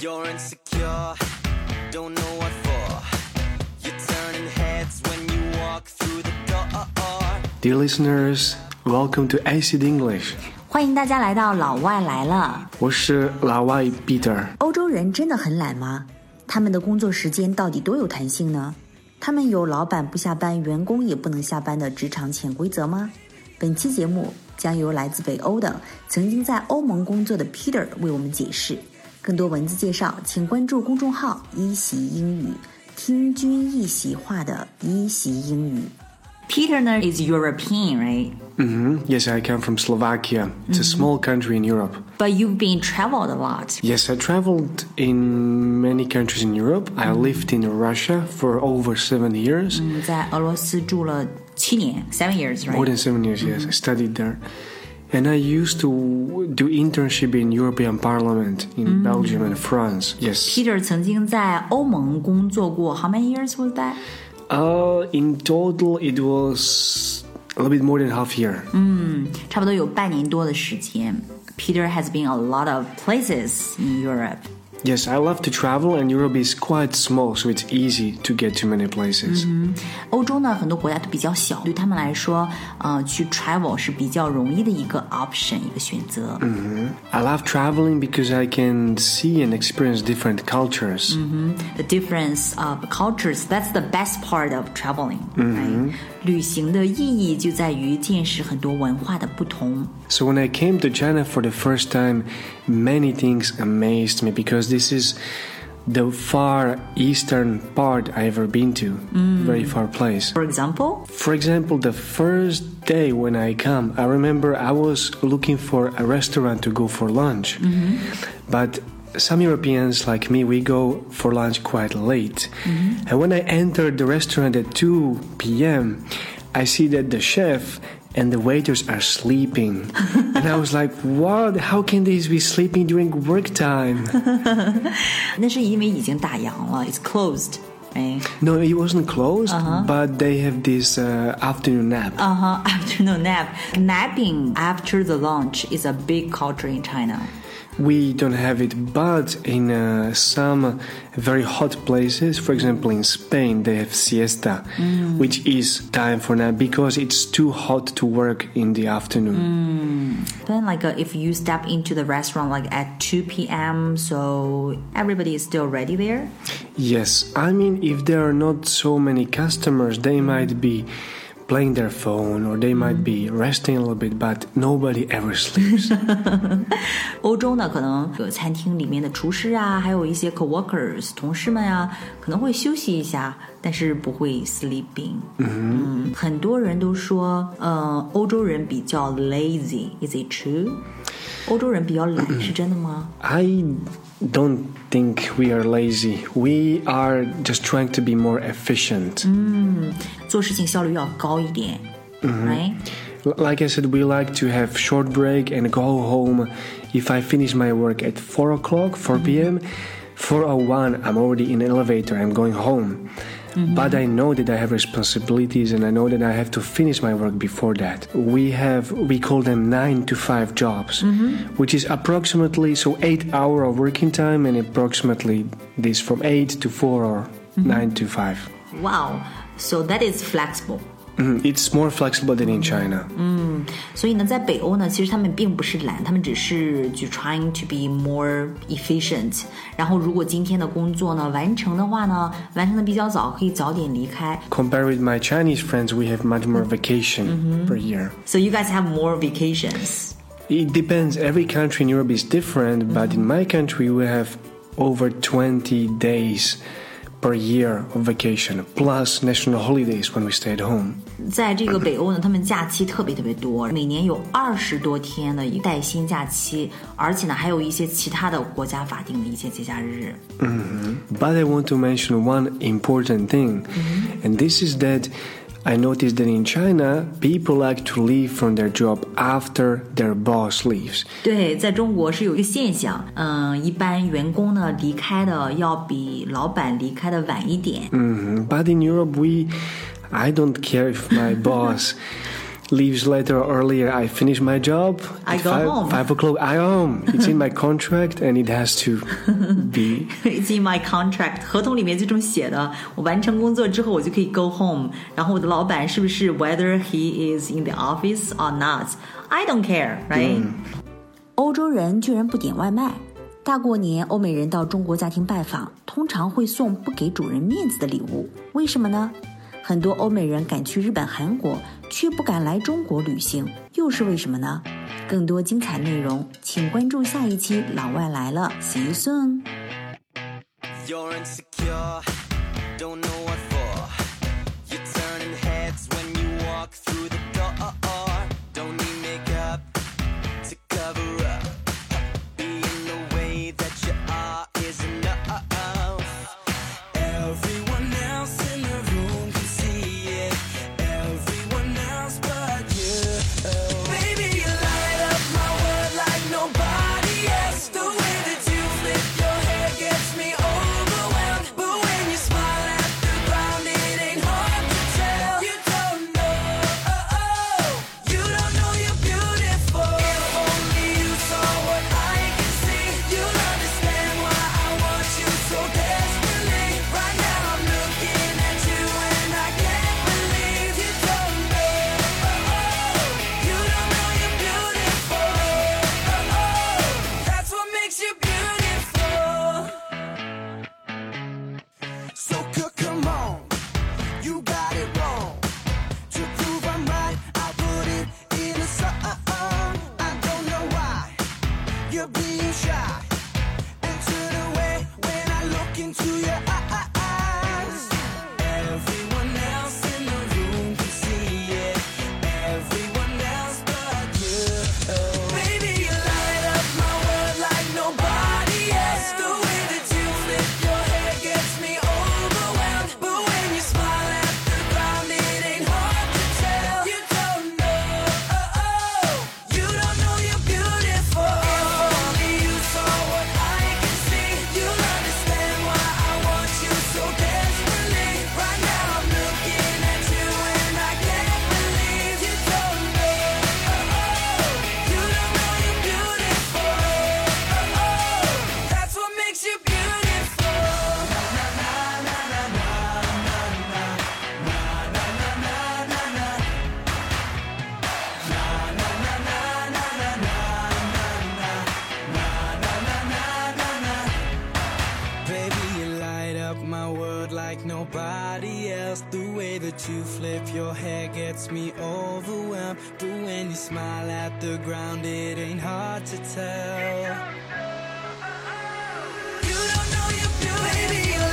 You're insecure, don't know what for. You're turning heads when you walk through the door. Dear listeners, welcome to Acid English. 欢迎大家来到老外来了。我是老外 Peter。欧洲人真的很懒吗？他们的工作时间到底多有弹性呢？他们有老板不下班，员工也不能下班的职场潜规则吗？本期节目将由来自北欧的、曾经在欧盟工作的 Peter 为我们解释。更多文字介绍，请关注公众号“一席英语”，听君一席话的一席英语。Peter 呢 is European, right? hmm Yes, I come from Slovakia. It's a small country in Europe. But you've been traveled a lot. Yes, I traveled in many countries in Europe. I lived in Russia for over seven years. 你在俄罗斯住了七年，seven years, right? More than seven years, yes. I studied there. And I used to do internship in European Parliament in Belgium and France. Yes. Peter 曾经在欧盟工作过，How many years was that? Uh, in total, it was a little bit more than half year. 差不多有半年多的时间。Peter has been a lot of places in Europe. Yes, I love to travel, and Europe is quite small, so it's easy to get to many places. 欧洲呢，很多国家都比较小，对他们来说，呃，去 travel 是比较容易的一个 option，一个选择。 I love traveling because I can see and experience different cultures. The difference of cultures, that's the best part of traveling. right? 旅行的意义就在于见识很多文化的不同。 So when I came to China for the first time, many things amazed me because this is the far eastern part I ever been to, mm. very far place. For example, For example, the first day when I come, I remember I was looking for a restaurant to go for lunch. Mm-hmm. But some Europeans like me, we go for lunch quite late. Mm-hmm. And when I entered the restaurant at 2 p.m., I see that the chef and the waiters are sleeping. and I was like, what? How can these be sleeping during work time? 那是因为已经打烊了，it's closed，哎 no, it wasn't closed, but they have this uh, afternoon nap. ，uh huh, afternoon nap. Napping after the lunch is a big culture in China. We don't have it, but in uh, some very hot places, for example in Spain, they have siesta, which is time for nap because it's too hot to work in the afternoon. Then, like, uh, if you step into the restaurant like at 2 p.m., so everybody is still ready there. Yes, I mean, if there are not so many customers, they might be playing their phone or they might be resting a little bit, but nobody ever sleeps. 欧洲呢，可能有餐厅里面的厨师啊，还有一些 coworkers 同事们啊，可能会休息一下，但是不会 sleeping。嗯很多人都说，呃，欧洲人比较 lazy，is it true？ 欧洲人比较懒，是真的吗？ I don't think we are lazy. We are just trying to be more efficient. 做事情效率要高一点、right？ L- Like I said, we like to have short break and go home. If I finish my work at 4 o'clock, 4 p.m., 4.01, I'm already in the elevator, I'm going home. Mm-hmm. But I know that I have responsibilities and I know that I have to finish my work before that. We have, we call them 9 to 5 jobs, mm-hmm. which is approximately, so 8 hour of working time and approximately this from 8 to 4 or mm-hmm. 9 to 5. Wow. So that is flexible。Mhm, It's more flexible than in China. 所以呢，在北欧呢，其实他们并不是懒，他们只是就 trying to be more efficient。然后，如果今天的工作呢完成的话呢，完成的比较早，可以早点离开。 Compared with my Chinese friends, we have much more vacation per year. So you guys have more vacations. It depends. Every country in Europe is different, but in my country, we have over 20 days per year of vacation, plus national holidays when we stay at home. 在这个北欧呢，他们假期特别特别多，每年有二十多天的一个带薪假期，而且呢，还有一些其他的国家法定的一些节假日。 But I want to mention one important thing, and this is that I noticed that in China, people like to leave from their job after their boss leaves. 对，在中国是有一个现象，嗯，一般员工呢离开的要比老板离开的晚一点。 Mhm. But in Europe, we, I don't care if my boss leaves later or earlier, I finish my job. I At go five, home. Five o'clock, I home. It's in my contract, and it has to be. It's in my contract，合同里面就这么写的。我完成工作之后，我就可以 go home。然后我的老板是不是 whether he is in the office or not，I don't care，right？、欧洲人居然不点外卖。大过年，欧美人到中国家庭拜访，通常会送不给主人面子的礼物，为什么呢？ 很多欧美人敢去日本、韩国，却不敢来中国旅行，又是为什么呢？更多精彩内容，请关注下一期《老外来了》，See you soon。You're insecure, don't know what for. You're turning heads when you walk through the door. Don't need makeup to cover you flip your hair gets me overwhelmed. But when you smile at the ground, it ain't hard to tell. You don't know you're beautiful. Baby,